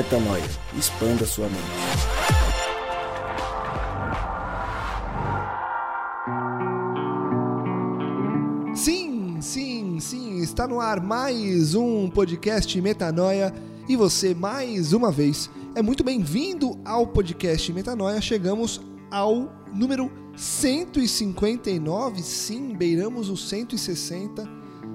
Metanoia. Expanda sua mente. Sim, sim, sim, está no ar mais um podcast Metanoia e você mais uma vez é muito bem-vindo ao podcast Metanoia. Chegamos ao número 159, sim, beiramos os 160,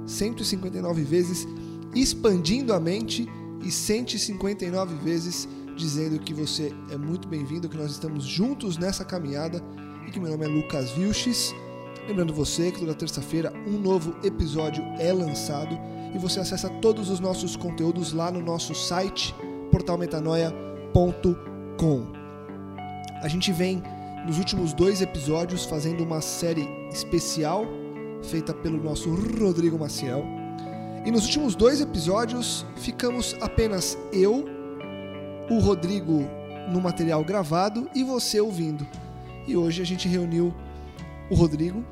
159 vezes expandindo a mente e 159 vezes dizendo que você é muito bem-vindo, que nós estamos juntos nessa caminhada e que meu nome é Lucas Vilches. Lembrando você que toda terça-feira um novo episódio é lançado e você acessa todos os nossos conteúdos lá no nosso site portalmetanoia.com. A gente vem nos últimos dois episódios fazendo uma série especial feita pelo nosso Rodrigo Maciel. E nos últimos dois episódios ficamos apenas eu, o Rodrigo no material gravado e você ouvindo. E hoje a gente reuniu o Rodrigo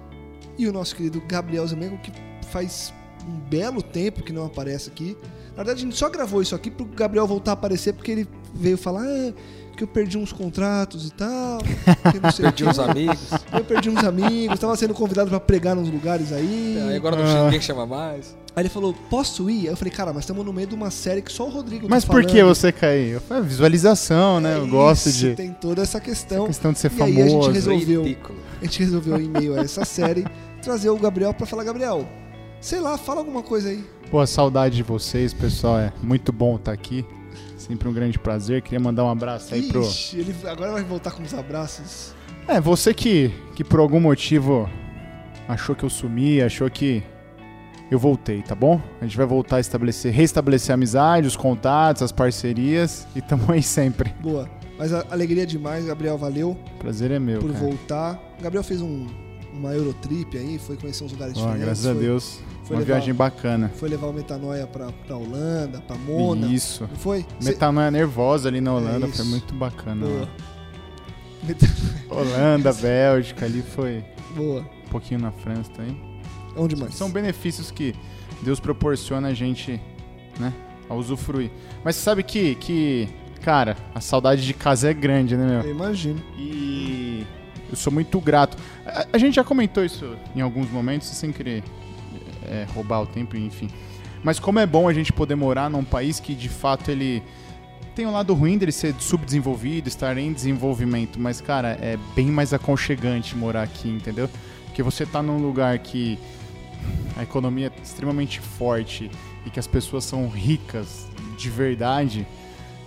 e o nosso querido Gabriel Zamengo, que faz um belo tempo que não aparece aqui. Na verdade, a gente só gravou isso aqui para o Gabriel voltar a aparecer, porque ele veio falar ah, que eu perdi uns contratos e tal. que não sei o Perdi uns amigos. Eu perdi uns amigos, estava sendo convidado para pregar nos lugares aí. Aí agora não ninguém chama mais. Aí ele falou, posso ir? Aí eu falei, cara, mas estamos no meio de uma série que só o Rodrigo Mas tá por que você caiu? Foi visualização, né? Eu É gosto isso, de. Tem toda essa questão. questão de ser e aí a gente famoso. resolveu, Ridículo. a gente resolveu em meio a essa série trazer o Gabriel para falar, Gabriel, sei lá, fala alguma coisa aí. Pô, saudade de vocês, pessoal. É muito bom estar aqui. Sempre um grande prazer. Queria mandar um abraço aí pro. Ixi, ele agora vai voltar com os abraços. É, você que, que por algum motivo achou que eu sumi, achou que eu voltei, tá bom? A gente vai voltar a estabelecer, restabelecer a amizade, os contatos, as parcerias e tamo aí sempre. Boa. Mas a alegria demais, Gabriel, valeu Prazer é meu, por cara. voltar. O Gabriel fez um, uma Eurotrip aí, foi conhecer uns lugares Ó, diferentes. graças a foi- Deus. foi Uma legal. viagem bacana. Foi levar o Metanoia pra, pra Holanda, pra Mona. Isso. Não foi? Cê- Metanoia nervosa ali na Holanda, isso. foi muito bacana. Boa. lá. Meta- Holanda, Bélgica, ali foi Boa. um pouquinho na França também. São benefícios que Deus proporciona a gente, né, a usufruir. Mas você sabe que, que, cara, a saudade de casa é grande, né, Eu meu? imagino. E eu sou muito grato. A, a gente já comentou isso em alguns momentos, sem querer é, roubar o tempo, enfim. Mas como é bom a gente poder morar num país que, de fato, ele tem um lado ruim dele ser subdesenvolvido, estar em desenvolvimento, mas, cara, é bem mais aconchegante morar aqui, entendeu? Porque você tá num lugar que a economia é extremamente forte e que as pessoas são ricas de verdade,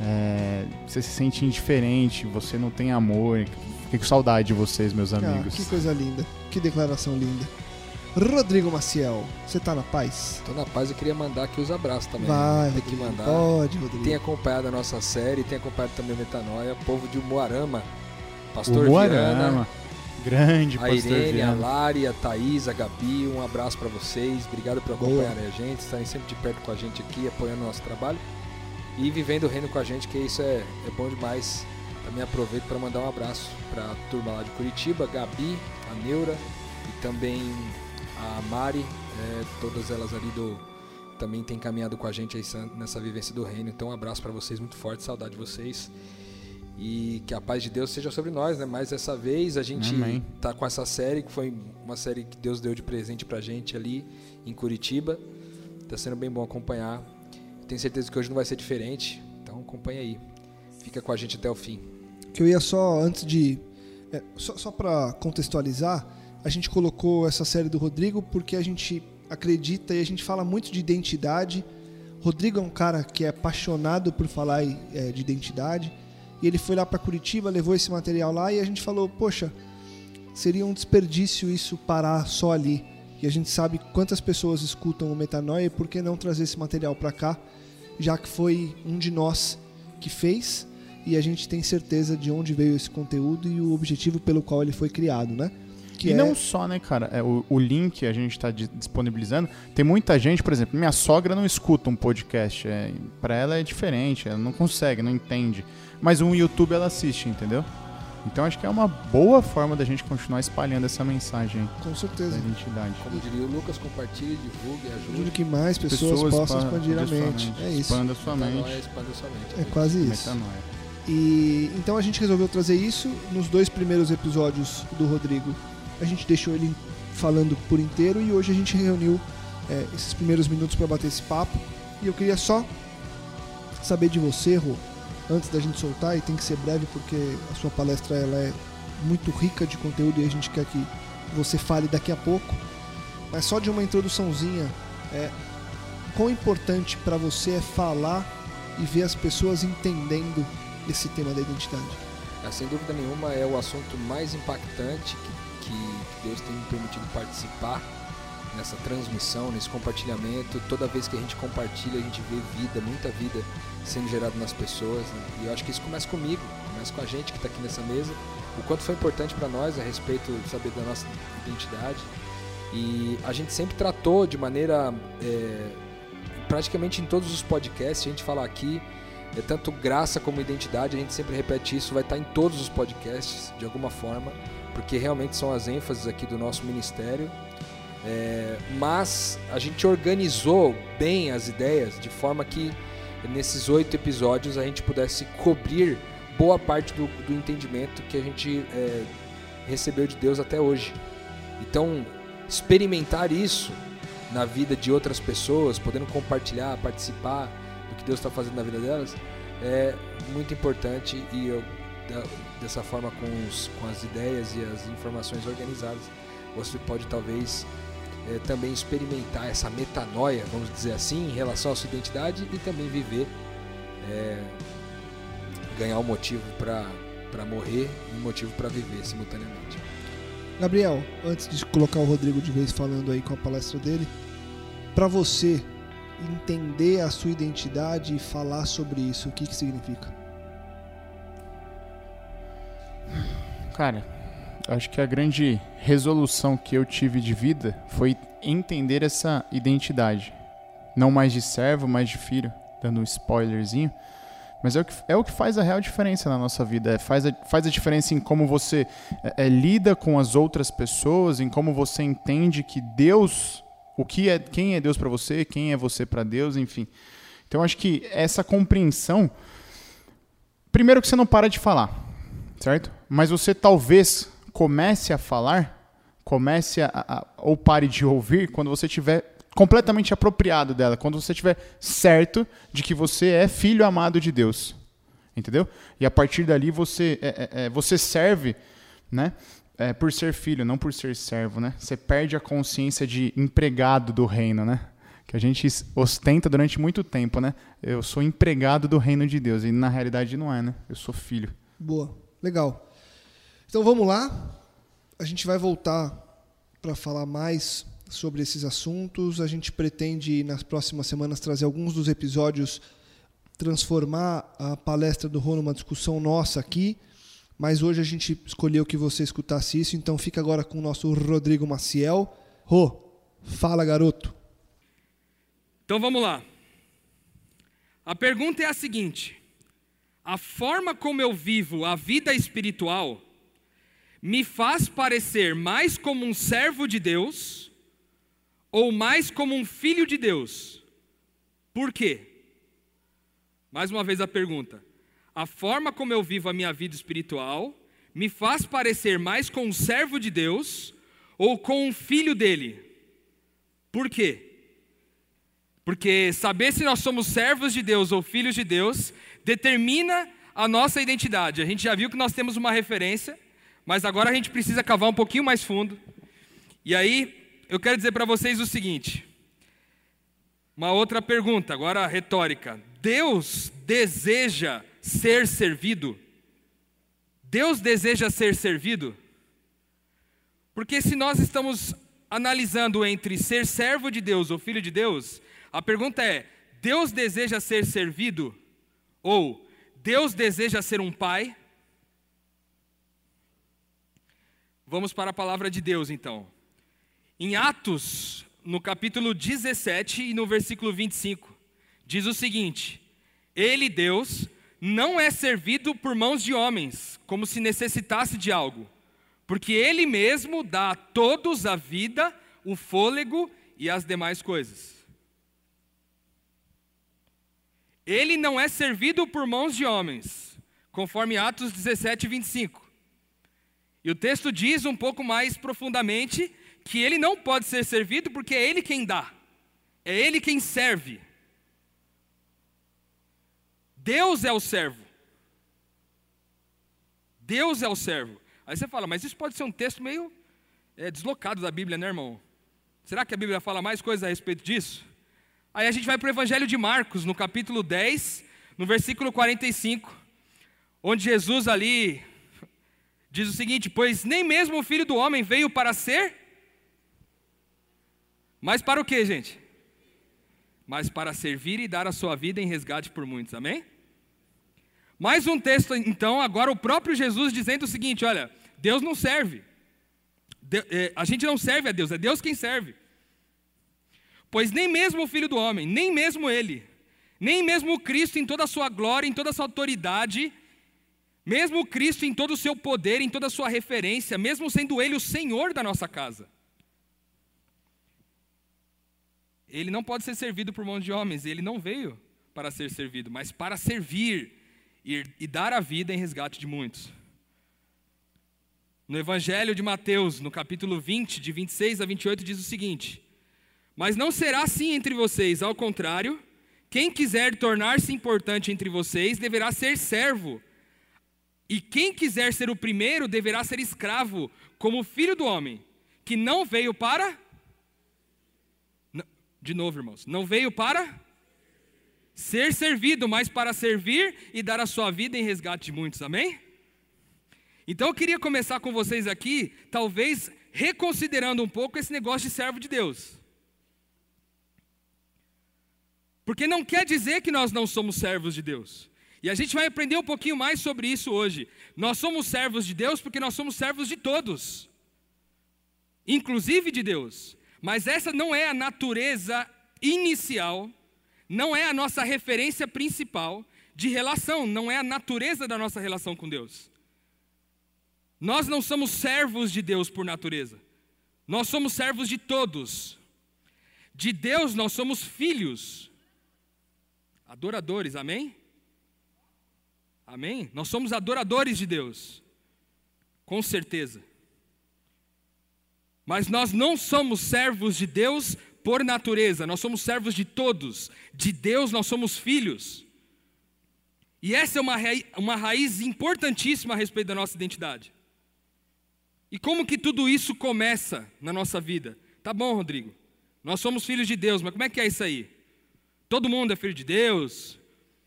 é, você se sente indiferente, você não tem amor. Fiquei com saudade de vocês, meus Ah, amigos. que coisa linda. Que declaração linda. Rodrigo Maciel, você tá na paz? Tô na paz, eu queria mandar aqui os abraços também. Vai, Tem que Rodrigo. mandar. Pode, Rodrigo. Tem acompanhado a nossa série, tem acompanhado também o Metanoia, povo de Moarama, Pastor o Viana, Moarama, grande a Irene, a. Lari, a Thaís, a Gabi, um abraço pra vocês. Obrigado por Boa. acompanharem a gente, estarem sempre de perto com a gente aqui, apoiando o nosso trabalho e vivendo o reino com a gente, que isso é, é bom demais. Também aproveito para mandar um abraço pra turma lá de Curitiba, Gabi, a Neura e também a Mari, é, todas elas ali do também tem caminhado com a gente aí nessa vivência do reino. Então um abraço para vocês muito forte, saudade de vocês. E que a paz de Deus seja sobre nós, né? Mais dessa vez a gente Amém. tá com essa série que foi uma série que Deus deu de presente pra gente ali em Curitiba. Tá sendo bem bom acompanhar. Tenho certeza que hoje não vai ser diferente. Então acompanha aí. Fica com a gente até o fim. Que eu ia só, antes de. é, só só para contextualizar, a gente colocou essa série do Rodrigo porque a gente acredita e a gente fala muito de identidade. Rodrigo é um cara que é apaixonado por falar é, de identidade. E ele foi lá para Curitiba, levou esse material lá e a gente falou: Poxa, seria um desperdício isso parar só ali. E a gente sabe quantas pessoas escutam o Metanoia e por que não trazer esse material para cá, já que foi um de nós que fez e a gente tem certeza de onde veio esse conteúdo e o objetivo pelo qual ele foi criado, né? Que e é- não só, né, cara? É, o, o link a gente está disponibilizando. Tem muita gente, por exemplo, minha sogra não escuta um podcast. É, para ela é diferente, ela não consegue, não entende. Mas um YouTube ela assiste, entendeu? Então acho que é uma boa forma da gente continuar espalhando essa mensagem Com da certeza. identidade. Como diria o Lucas, compartilhe, divulgue, Ajude ajude. que mais pessoas, possam pa- expandir a mente. É isso. Expanda sua mente. Expanda sua mente. É quase isso. Metanoia. E então a gente resolveu trazer isso nos dois primeiros episódios do Rodrigo. A gente deixou ele falando por inteiro e hoje a gente reuniu é, esses primeiros minutos para bater esse papo. E eu queria só saber de você, Rô, antes da gente soltar, e tem que ser breve porque a sua palestra ela é muito rica de conteúdo e a gente quer que você fale daqui a pouco. Mas só de uma introduçãozinha, é, quão importante para você é falar e ver as pessoas entendendo esse tema da identidade. Ah, Sem dúvida nenhuma é o assunto mais impactante que, que Deus tem me permitido participar nessa transmissão, nesse compartilhamento. Toda vez que a gente compartilha, a gente vê vida, muita vida sendo gerada nas pessoas. né? E eu acho que isso começa comigo, começa com a gente que está aqui nessa mesa. O quanto foi importante para nós a respeito de saber da nossa identidade. E a gente sempre tratou de maneira, é, praticamente em todos os podcasts, a gente fala aqui, é tanto graça como identidade, a gente sempre repete isso, vai estar em todos os podcasts, de alguma forma, porque realmente são as ênfases aqui do nosso ministério. É, mas a gente organizou bem as ideias de forma que nesses oito episódios a gente pudesse cobrir boa parte do, do entendimento que a gente é, recebeu de Deus até hoje. Então, experimentar isso na vida de outras pessoas, podendo compartilhar, participar do que Deus está fazendo na vida delas, é muito importante e eu, dessa forma com, os- com as ideias e as informações organizadas, você pode talvez é, também experimentar essa metanoia, vamos dizer assim, em relação à sua identidade e também viver, é, ganhar um motivo para morrer e um motivo para viver simultaneamente. Gabriel, antes de colocar o Rodrigo de vez falando aí com a palestra dele, para você entender a sua identidade e falar sobre isso, o que que significa? Cara, acho que a grande resolução que eu tive de vida foi entender essa identidade. Não mais de servo, mas de filho, dando um spoilerzinho. Mas é o que, é o que faz a real diferença na nossa vida. É, faz, a, faz a diferença em como você é, é, lida com as outras pessoas, em como você entende que Deus, o que é, quem é Deus para você, quem é você para Deus, enfim. Então acho que essa compreensão, primeiro que você não para de falar, certo? Mas você talvez comece a falar, comece a, a- ou pare de ouvir quando você estiver completamente apropriado dela, quando você estiver certo de que você é filho amado de Deus, entendeu? E a partir dali você é, é, é, você serve, né? É, por ser filho, não por ser servo, né? Você perde a consciência de empregado do reino, né? Que a gente ostenta durante muito tempo, né? Eu sou empregado do reino de Deus e na realidade não é, né? Eu sou filho. Boa, legal. Então vamos lá. A gente vai voltar para falar mais sobre esses assuntos. A gente pretende nas próximas semanas trazer alguns dos episódios, transformar a palestra do Rô numa discussão nossa aqui. Mas hoje a gente escolheu que você escutasse isso, então fica agora com o nosso Rodrigo Maciel. Rô, fala garoto. Então vamos lá. A pergunta é a seguinte: a forma como eu vivo a vida espiritual me faz parecer mais como um servo de Deus ou mais como um filho de Deus? Por quê? Mais uma vez a pergunta. A forma como eu vivo a minha vida espiritual me faz parecer mais com um servo de Deus ou com um filho dele? Por quê? Porque saber se nós somos servos de Deus ou filhos de Deus determina a nossa identidade. A gente já viu que nós temos uma referência, mas agora a gente precisa cavar um pouquinho mais fundo. E aí, eu quero dizer para vocês o seguinte: uma outra pergunta, agora retórica. Deus deseja ser servido? Deus deseja ser servido? Porque se nós estamos analisando entre ser servo de Deus ou filho de Deus, a pergunta é: Deus deseja ser servido? Ou Deus deseja ser um pai? Vamos para a palavra de Deus então. Em Atos, no capítulo 17 e no versículo 25, diz o seguinte: Ele, Deus, não é servido por mãos de homens, como se necessitasse de algo, porque Ele mesmo dá a todos a vida, o fôlego e as demais coisas. Ele não é servido por mãos de homens, conforme Atos 17, 25. E o texto diz um pouco mais profundamente que ele não pode ser servido porque é ele quem dá, é ele quem serve. Deus é o servo. Deus é o servo. Aí você fala, mas isso pode ser um texto meio é, deslocado da Bíblia, né, irmão? Será que a Bíblia fala mais coisas a respeito disso? Aí a gente vai para o Evangelho de Marcos, no capítulo 10, no versículo 45, onde Jesus ali diz o seguinte: Pois nem mesmo o filho do homem veio para ser, mas para o que, gente? Mas para servir e dar a sua vida em resgate por muitos, amém? Mais um texto, então, agora o próprio Jesus dizendo o seguinte: olha, Deus não serve. De, é, a gente não serve a Deus, é Deus quem serve. Pois nem mesmo o Filho do Homem, nem mesmo Ele, nem mesmo o Cristo em toda a sua glória, em toda a sua autoridade, mesmo Cristo em todo o seu poder, em toda a sua referência, mesmo sendo Ele o Senhor da nossa casa, Ele não pode ser servido por mãos de homens, Ele não veio para ser servido, mas para servir e, e dar a vida em resgate de muitos. No Evangelho de Mateus, no capítulo 20, de 26 a 28, diz o seguinte: Mas não será assim entre vocês, ao contrário, quem quiser tornar-se importante entre vocês deverá ser servo, e quem quiser ser o primeiro deverá ser escravo, como filho do homem, que não veio para. De novo, irmãos, não veio para ser servido, mas para servir e dar a sua vida em resgate de muitos, amém? Então eu queria começar com vocês aqui, talvez reconsiderando um pouco esse negócio de servo de Deus. Porque não quer dizer que nós não somos servos de Deus. E a gente vai aprender um pouquinho mais sobre isso hoje. Nós somos servos de Deus porque nós somos servos de todos, inclusive de Deus. Mas essa não é a natureza inicial não é a nossa referência principal de relação, não é a natureza da nossa relação com Deus. Nós não somos servos de Deus por natureza, nós somos servos de todos. De Deus nós somos filhos, adoradores, amém? Amém? Nós somos adoradores de Deus, com certeza. Mas nós não somos servos de Deus por natureza, nós somos servos de todos, de Deus nós somos filhos. E essa é uma raiz, uma raiz importantíssima a respeito da nossa identidade. E como que tudo isso começa na nossa vida? Tá bom, Rodrigo, nós somos filhos de Deus, mas como é que é isso aí? Todo mundo é filho de Deus?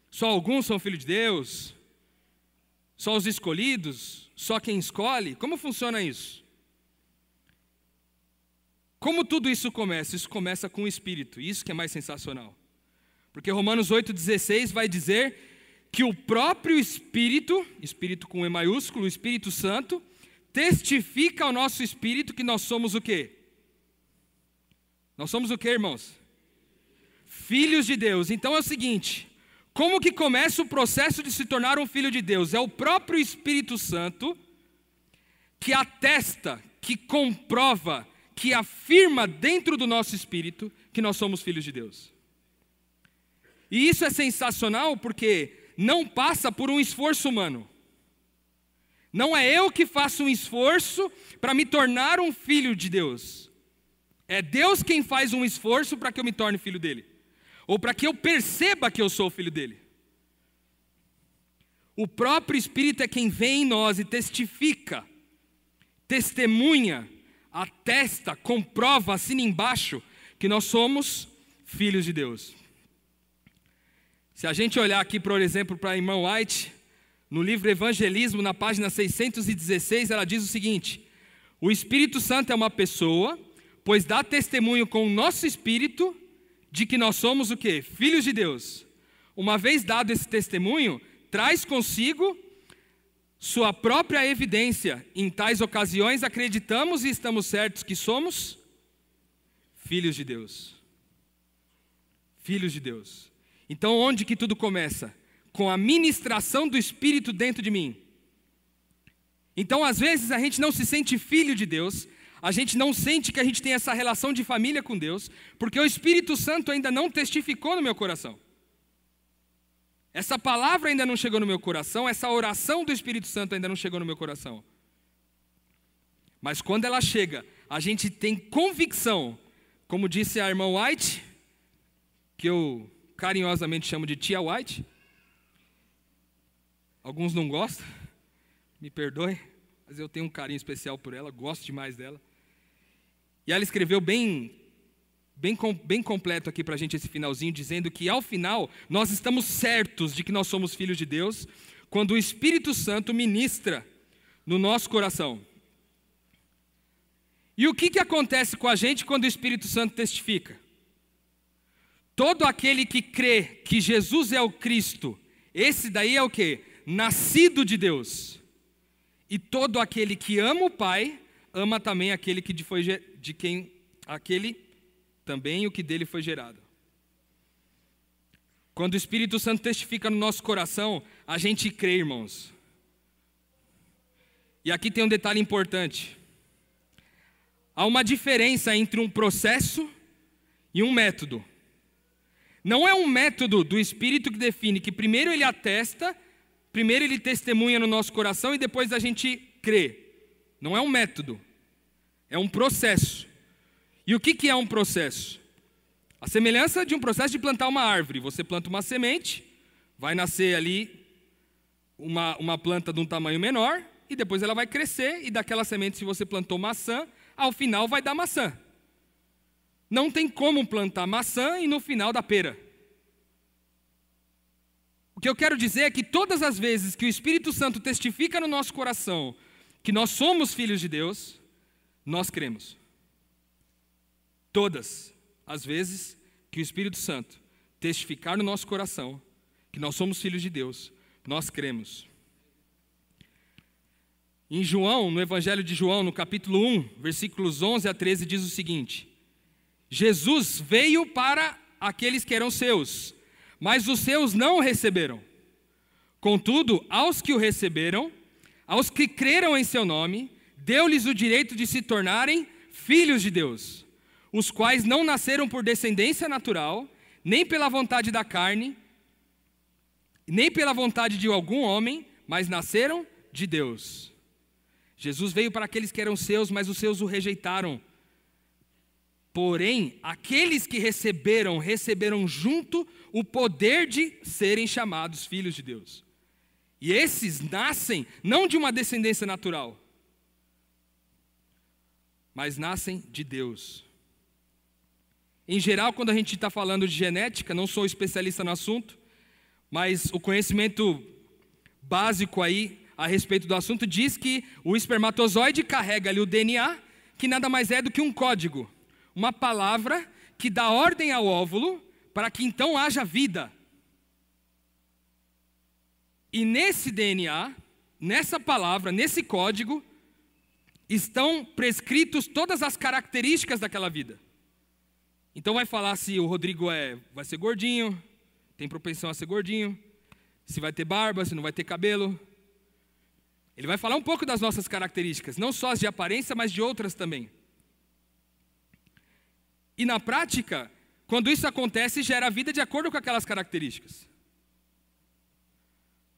Só alguns são filhos de Deus? Só os escolhidos? Só quem escolhe? Como funciona isso? Como tudo isso começa? Isso começa com o Espírito, isso que é mais sensacional. Porque Romanos 8,16 vai dizer que o próprio Espírito, Espírito com E maiúsculo, Espírito Santo, testifica ao nosso espírito que nós somos o quê? Nós somos o quê, irmãos? Filhos de Deus. Então é o seguinte: como que começa o processo de se tornar um filho de Deus? É o próprio Espírito Santo que atesta, que comprova, que afirma dentro do nosso espírito que nós somos filhos de Deus. E isso é sensacional porque não passa por um esforço humano. Não é eu que faço um esforço para me tornar um filho de Deus. É Deus quem faz um esforço para que eu me torne filho dele. Ou para que eu perceba que eu sou filho dele. O próprio Espírito é quem vem em nós e testifica, testemunha atesta, comprova, assina embaixo que nós somos filhos de Deus. Se a gente olhar aqui, por exemplo, para a irmã White, no livro Evangelismo, na página 616, ela diz o seguinte: O Espírito Santo é uma pessoa, pois dá testemunho com o nosso espírito de que nós somos o quê? Filhos de Deus. Uma vez dado esse testemunho, traz consigo sua própria evidência. Em tais ocasiões, acreditamos e estamos certos que somos filhos de Deus. Filhos de Deus. Então, onde que tudo começa? com a ministração do Espírito dentro de mim. Então, às vezes, a gente não se sente filho de Deus, a gente não sente que a gente tem essa relação de família com Deus, porque o Espírito Santo ainda não testificou no meu coração. Essa palavra ainda não chegou no meu coração, essa oração do Espírito Santo ainda não chegou no meu coração. Mas quando ela chega, a gente tem convicção, como disse a irmã White, que eu carinhosamente chamo de tia White. Alguns não gostam, me perdoe, mas eu tenho um carinho especial por ela, gosto demais dela. E ela escreveu bem, bem, bem completo aqui para a gente esse finalzinho, dizendo que ao final nós estamos certos de que nós somos filhos de Deus, quando o Espírito Santo ministra no nosso coração. E o que, que acontece com a gente quando o Espírito Santo testifica? Todo aquele que crê que Jesus é o Cristo, esse daí é o que? Nascido de Deus. E todo aquele que ama o Pai, ama também aquele que foi de quem aquele também o que dele foi gerado. Quando o Espírito Santo testifica no nosso coração, a gente crê, irmãos. E aqui tem um detalhe importante. Há uma diferença entre um processo e um método. Não é um método do Espírito que define que primeiro ele atesta, primeiro ele testemunha no nosso coração e depois a gente crê. Não é um método, é um processo. E o que, que é um processo? A semelhança de um processo de plantar uma árvore. Você planta uma semente, vai nascer ali uma, uma planta de um tamanho menor, e depois ela vai crescer, e daquela semente, se você plantou maçã, ao final vai dar maçã. Não tem como plantar maçã e no final dar pera. O que eu quero dizer é que todas as vezes que o Espírito Santo testifica no nosso coração que nós somos filhos de Deus, nós cremos. Todas as vezes que o Espírito Santo testificar no nosso coração que nós somos filhos de Deus, nós cremos. Em João, no Evangelho de João, no capítulo 1, versículos 11 a 13, diz o seguinte: Jesus veio para aqueles que eram seus, mas os seus não o receberam. Contudo, aos que o receberam, aos que creram em seu nome, deu-lhes o direito de se tornarem filhos de Deus, os quais não nasceram por descendência natural, nem pela vontade da carne, nem pela vontade de algum homem, mas nasceram de Deus. Jesus veio para aqueles que eram seus, mas os seus o rejeitaram. Porém, aqueles que receberam, receberam junto o poder de serem chamados filhos de Deus. E esses nascem não de uma descendência natural, mas nascem de Deus. Em geral, quando a gente está falando de genética, não sou especialista no assunto, mas o conhecimento básico aí a respeito do assunto diz que o espermatozoide carrega ali o DNA, que nada mais é do que um código, uma palavra que dá ordem ao óvulo para que então haja vida. E nesse DNA, nessa palavra, nesse código, estão prescritos todas as características daquela vida. Então vai falar se o Rodrigo é, vai ser gordinho, tem propensão a ser gordinho, se vai ter barba, se não vai ter cabelo, ele vai falar um pouco das nossas características, não só as de aparência, mas de outras também. E na prática, quando isso acontece, gera vida de acordo com aquelas características.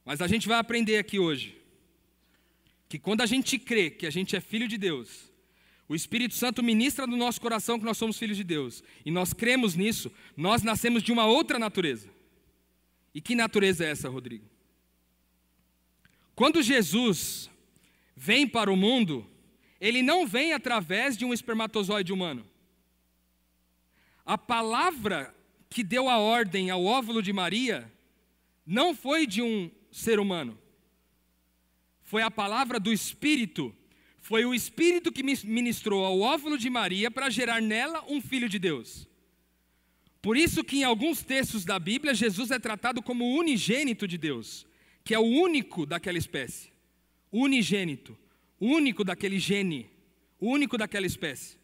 Mas a gente vai aprender aqui hoje que quando a gente crê que a gente é filho de Deus, o Espírito Santo ministra no nosso coração que nós somos filhos de Deus, e nós cremos nisso, nós nascemos de uma outra natureza. E que natureza é essa, Rodrigo? Quando Jesus vem para o mundo, ele não vem através de um espermatozoide humano. A palavra que deu a ordem ao óvulo de Maria não foi de um ser humano. Foi a palavra do Espírito. Foi o Espírito que ministrou ao óvulo de Maria para gerar nela um filho de Deus. Por isso que em alguns textos da Bíblia Jesus é tratado como unigênito de Deus que é o único daquela espécie, unigênito, único daquele gene, único daquela espécie.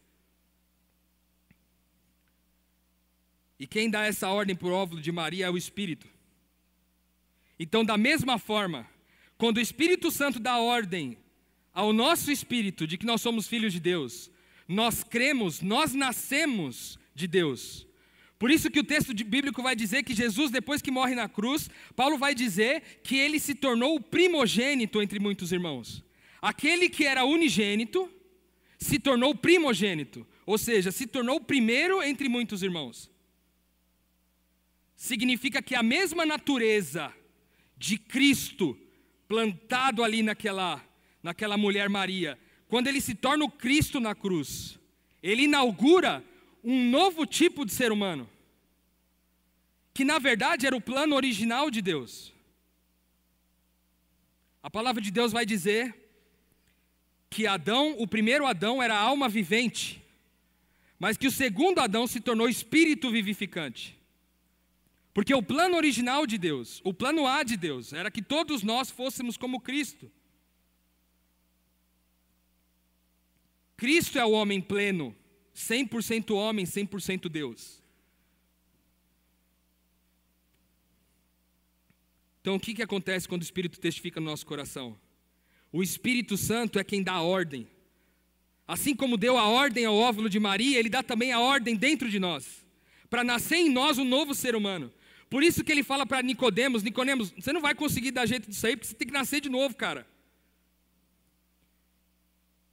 E quem dá essa ordem para o óvulo de Maria é o Espírito. Então, da mesma forma, quando o Espírito Santo dá ordem ao nosso espírito de que nós somos filhos de Deus, nós cremos, nós nascemos de Deus. Por isso que o texto bíblico vai dizer que Jesus, depois que morre na cruz, Paulo vai dizer que ele se tornou o primogênito entre muitos irmãos. Aquele que era unigênito se tornou primogênito, ou seja, se tornou o primeiro entre muitos irmãos. Significa que a mesma natureza de Cristo plantado ali naquela, naquela mulher Maria, quando ele se torna o Cristo na cruz, ele inaugura um novo tipo de ser humano, que na verdade era o plano original de Deus. A palavra de Deus vai dizer que Adão, o primeiro Adão, era alma vivente, mas que o segundo Adão se tornou espírito vivificante. Porque o plano original de Deus, o plano A de Deus, era que todos nós fôssemos como Cristo. Cristo é o homem pleno, 100% homem, 100% Deus. Então, o que, que acontece quando o Espírito testifica no nosso coração? O Espírito Santo é quem dá a ordem. Assim como deu a ordem ao óvulo de Maria, ele dá também a ordem dentro de nós, para nascer em nós um novo ser humano. Por isso que ele fala para Nicodemos, Nicodemos, você não vai conseguir dar jeito disso aí, porque você tem que nascer de novo, cara.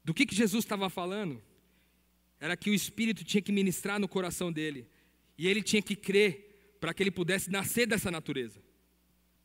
Do que, que Jesus estava falando? Era que o Espírito tinha que ministrar no coração dele. E ele tinha que crer para que ele pudesse nascer dessa natureza.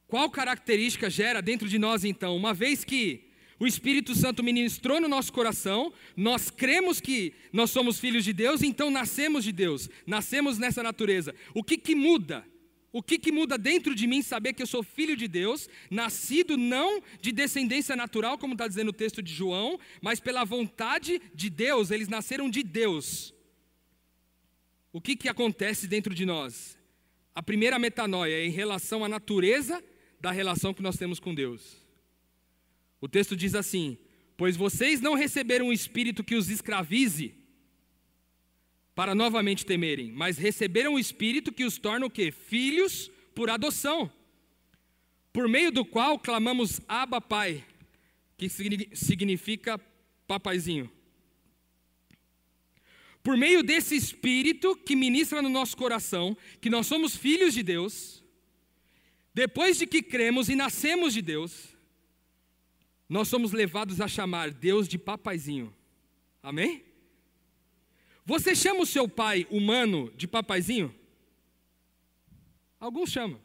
Qual característica gera dentro de nós então? Uma vez que o Espírito Santo ministrou no nosso coração, nós cremos que nós somos filhos de Deus, então nascemos de Deus, nascemos nessa natureza. O que, que muda? O que, que muda dentro de mim saber que eu sou filho de Deus, nascido não de descendência natural, como está dizendo o texto de João, mas pela vontade de Deus, eles nasceram de Deus. O que, que acontece dentro de nós? A primeira metanoia é em relação à natureza da relação que nós temos com Deus. O texto diz assim: Pois vocês não receberam um espírito que os escravize para novamente temerem, mas receberam o Espírito que os torna o quê? Filhos por adoção, por meio do qual clamamos Abba Pai, que significa papaizinho. Por meio desse Espírito que ministra no nosso coração, que nós somos filhos de Deus, depois de que cremos e nascemos de Deus, nós somos levados a chamar Deus de papaizinho. Amém? Você chama o seu pai humano de papaizinho? Alguns chamam.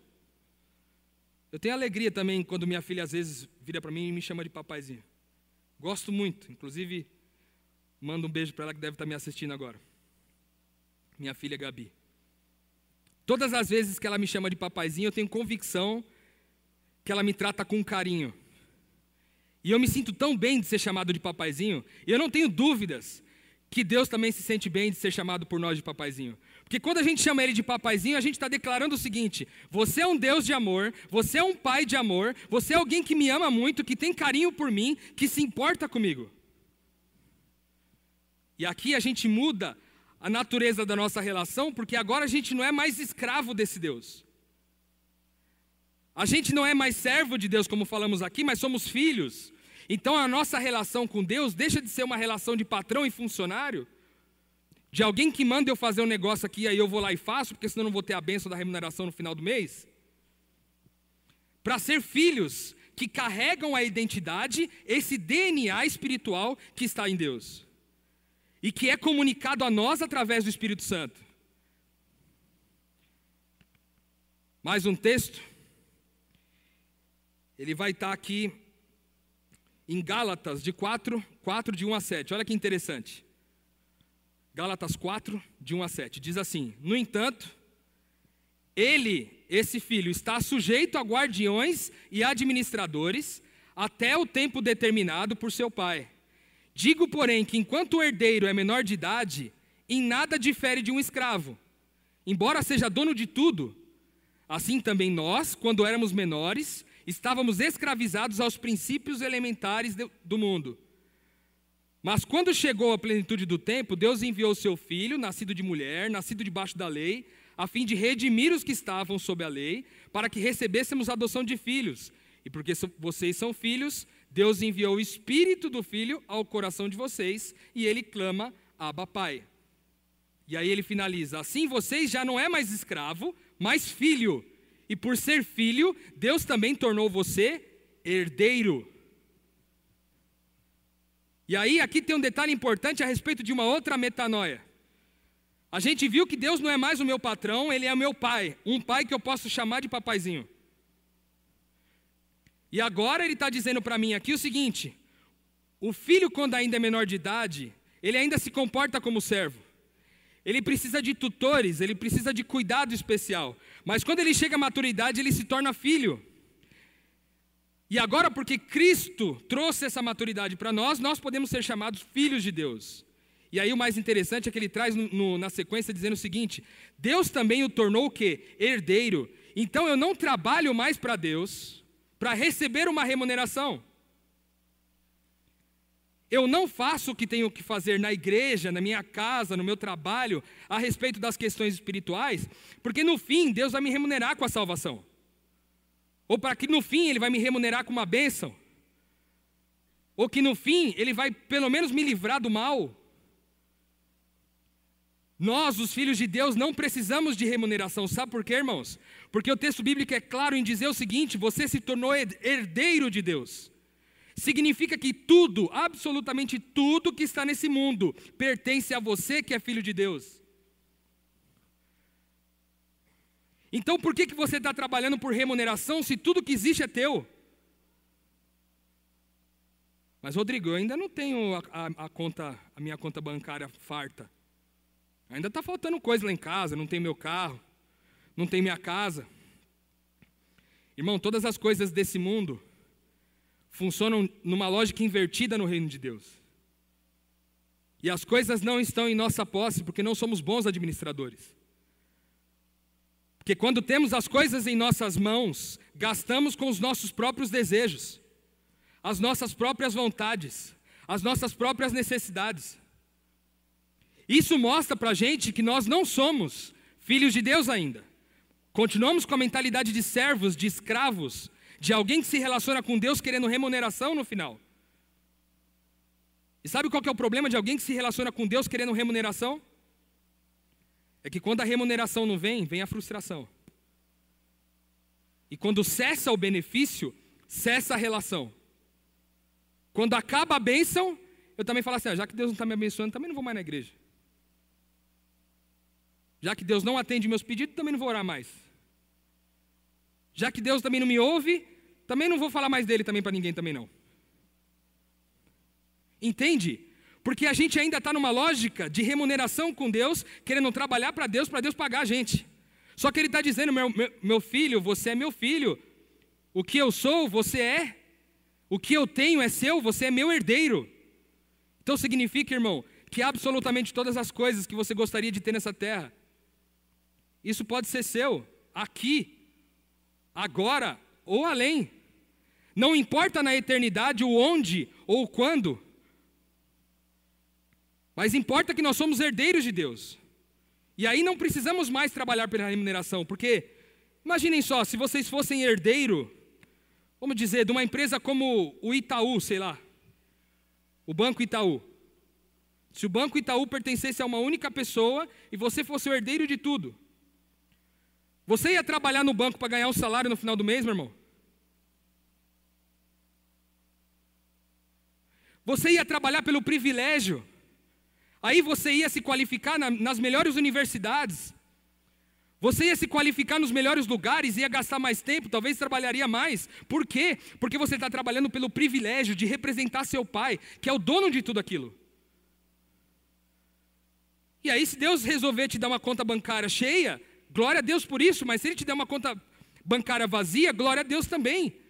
Eu tenho alegria também quando minha filha às vezes vira para mim e me chama de papaizinho. Gosto muito, inclusive mando um beijo para ela que deve estar tá me assistindo agora. Minha filha Gabi. Todas as vezes que ela me chama de papaizinho, eu tenho convicção que ela me trata com carinho. E eu me sinto tão bem de ser chamado de papaizinho, e eu não tenho dúvidas que Deus também se sente bem de ser chamado por nós de papaizinho. Porque quando a gente chama ele de papaizinho, a gente está declarando o seguinte: você é um Deus de amor, você é um pai de amor, você é alguém que me ama muito, que tem carinho por mim, que se importa comigo. E aqui a gente muda a natureza da nossa relação, porque agora a gente não é mais escravo desse Deus. A gente não é mais servo de Deus, como falamos aqui, mas somos filhos. Então a nossa relação com Deus deixa de ser uma relação de patrão e funcionário, de alguém que manda eu fazer um negócio aqui, aí eu vou lá e faço, porque senão eu não vou ter a benção da remuneração no final do mês. Para ser filhos que carregam a identidade, esse DNA espiritual que está em Deus. E que é comunicado a nós através do Espírito Santo. Mais um texto. Ele vai estar aqui em Gálatas, de 4, 4 de 1 a 7. Olha que interessante. Gálatas 4, de 1 a 7. Diz assim: No entanto, ele, esse filho, está sujeito a guardiões e administradores até o tempo determinado por seu pai. Digo, porém, que enquanto o herdeiro é menor de idade, em nada difere de um escravo, embora seja dono de tudo. Assim também nós, quando éramos menores, estávamos escravizados aos princípios elementares do mundo. Mas quando chegou a plenitude do tempo, Deus enviou seu filho, nascido de mulher, nascido debaixo da lei, a fim de redimir os que estavam sob a lei, para que recebêssemos a adoção de filhos. E porque vocês são filhos, Deus enviou o Espírito do Filho ao coração de vocês, e ele clama, Abba Pai. E aí ele finaliza: Assim vocês já não é mais escravo, mas filho. E por ser filho, Deus também tornou você herdeiro. E aí, aqui tem um detalhe importante a respeito de uma outra metanoia. A gente viu que Deus não é mais o meu patrão, ele é o meu pai, um pai que eu posso chamar de papaizinho. E agora ele está dizendo para mim aqui o seguinte: o filho, quando ainda é menor de idade, ele ainda se comporta como servo. Ele precisa de tutores, ele precisa de cuidado especial. Mas quando ele chega à maturidade, ele se torna filho. E agora, porque Cristo trouxe essa maturidade para nós, nós podemos ser chamados filhos de Deus. E aí o mais interessante é que ele traz no- no- na sequência dizendo o seguinte: Deus também o tornou o quê? Herdeiro. Então eu não trabalho mais para Deus para receber uma remuneração. Eu não faço o que tenho que fazer na igreja, na minha casa, no meu trabalho, a respeito das questões espirituais, porque no fim Deus vai me remunerar com a salvação. Ou para que no fim ele vai me remunerar com uma bênção. Ou que no fim ele vai pelo menos me livrar do mal. Nós, os filhos de Deus, não precisamos de remuneração. Sabe por quê, irmãos? Porque o texto bíblico é claro em dizer o seguinte: você se tornou herdeiro de Deus. Significa que tudo, absolutamente tudo que está nesse mundo, pertence a você que é filho de Deus. Então por que, que você está trabalhando por remuneração se tudo que existe é teu? Mas Rodrigo, eu ainda não tenho a, a- a conta, a minha conta bancária farta. Ainda está faltando coisa lá em casa, não tem meu carro, não tem minha casa. Irmão, todas as coisas desse mundo funcionam numa lógica invertida no reino de Deus. E as coisas não estão em nossa posse porque não somos bons administradores. Porque quando temos as coisas em nossas mãos, gastamos com os nossos próprios desejos, as nossas próprias vontades, as nossas próprias necessidades. Isso mostra para a gente que nós não somos filhos de Deus ainda. Continuamos com a mentalidade de servos, de escravos, de alguém que se relaciona com Deus querendo remuneração no final. E sabe qual é o problema de alguém que se relaciona com Deus querendo remuneração? É que quando a remuneração não vem, vem a frustração. E quando cessa o benefício, cessa a relação. Quando acaba a bênção, eu também falo assim: ah, já que Deus não está me abençoando, também não vou mais na igreja. Já que Deus não atende meus pedidos, também não vou orar mais. Já que Deus também não me ouve, também não vou falar mais dele também para ninguém também não. Entende? Porque a gente ainda está numa lógica de remuneração com Deus, querendo trabalhar para Deus, para Deus pagar a gente. Só que Ele está dizendo, meu, meu, meu filho, você é meu filho. O que eu sou, você é. O que eu tenho é seu, você é meu herdeiro. Então significa, irmão, que absolutamente todas as coisas que você gostaria de ter nessa terra, isso pode ser seu, aqui, agora ou além. Não importa na eternidade o onde ou quando, mas importa que nós somos herdeiros de Deus. E aí não precisamos mais trabalhar pela remuneração, porque imaginem só, se vocês fossem herdeiro, vamos dizer, de uma empresa como o Itaú, sei lá, o Banco Itaú. Se o Banco Itaú pertencesse a uma única pessoa e você fosse o herdeiro de tudo, você ia trabalhar no banco para ganhar um salário no final do mês, meu irmão? Você ia trabalhar pelo privilégio. Aí você ia se qualificar na, nas melhores universidades. Você ia se qualificar nos melhores lugares, ia gastar mais tempo, talvez trabalharia mais. Por quê? Porque você está trabalhando pelo privilégio de representar seu pai, que é o dono de tudo aquilo. E aí, se Deus resolver te dar uma conta bancária cheia, glória a Deus por isso, mas se Ele te der uma conta bancária vazia, glória a Deus também.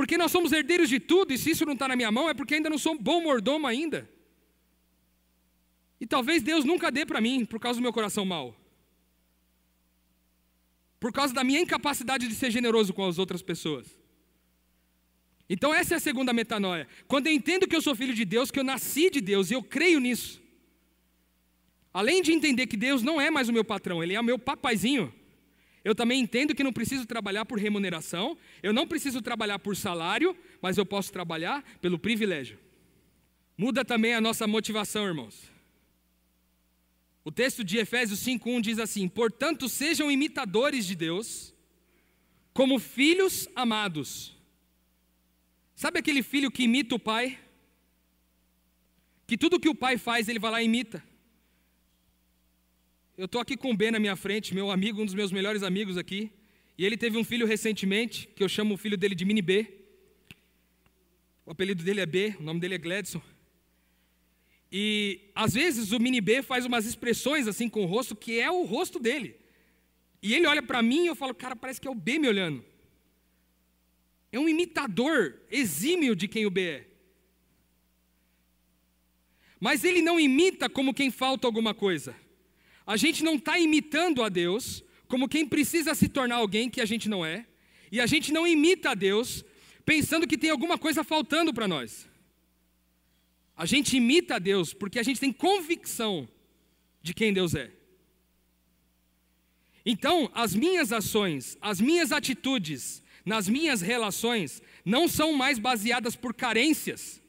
Porque nós somos herdeiros de tudo, e se isso não está na minha mão, é porque ainda não sou um bom mordomo ainda. E talvez Deus nunca dê para mim, por causa do meu coração mau. Por causa da minha incapacidade de ser generoso com as outras pessoas. Então, essa é a segunda metanoia. Quando eu entendo que eu sou filho de Deus, que eu nasci de Deus e eu creio nisso. Além de entender que Deus não é mais o meu patrão, Ele é o meu papaizinho. Eu também entendo que não preciso trabalhar por remuneração, eu não preciso trabalhar por salário, mas eu posso trabalhar pelo privilégio. Muda também a nossa motivação, irmãos. O texto de Efésios 5:1 diz assim: "Portanto, sejam imitadores de Deus, como filhos amados." Sabe aquele filho que imita o pai? Que tudo que o pai faz, ele vai lá e imita. Eu estou aqui com o Ben na minha frente, meu amigo, um dos meus melhores amigos aqui. E ele teve um filho recentemente, que eu chamo o filho dele de Mini B. O apelido dele é B, o nome dele é Gladson. E às vezes o Mini B faz umas expressões assim com o rosto que é o rosto dele. E ele olha para mim e eu falo, cara, parece que é o B me olhando. É um imitador exímio de quem o B é. Mas ele não imita como quem falta alguma coisa. A gente não está imitando a Deus como quem precisa se tornar alguém que a gente não é. E a gente não imita a Deus pensando que tem alguma coisa faltando para nós. A gente imita a Deus porque a gente tem convicção de quem Deus é. Então, as minhas ações, as minhas atitudes, nas minhas relações não são mais baseadas por carências.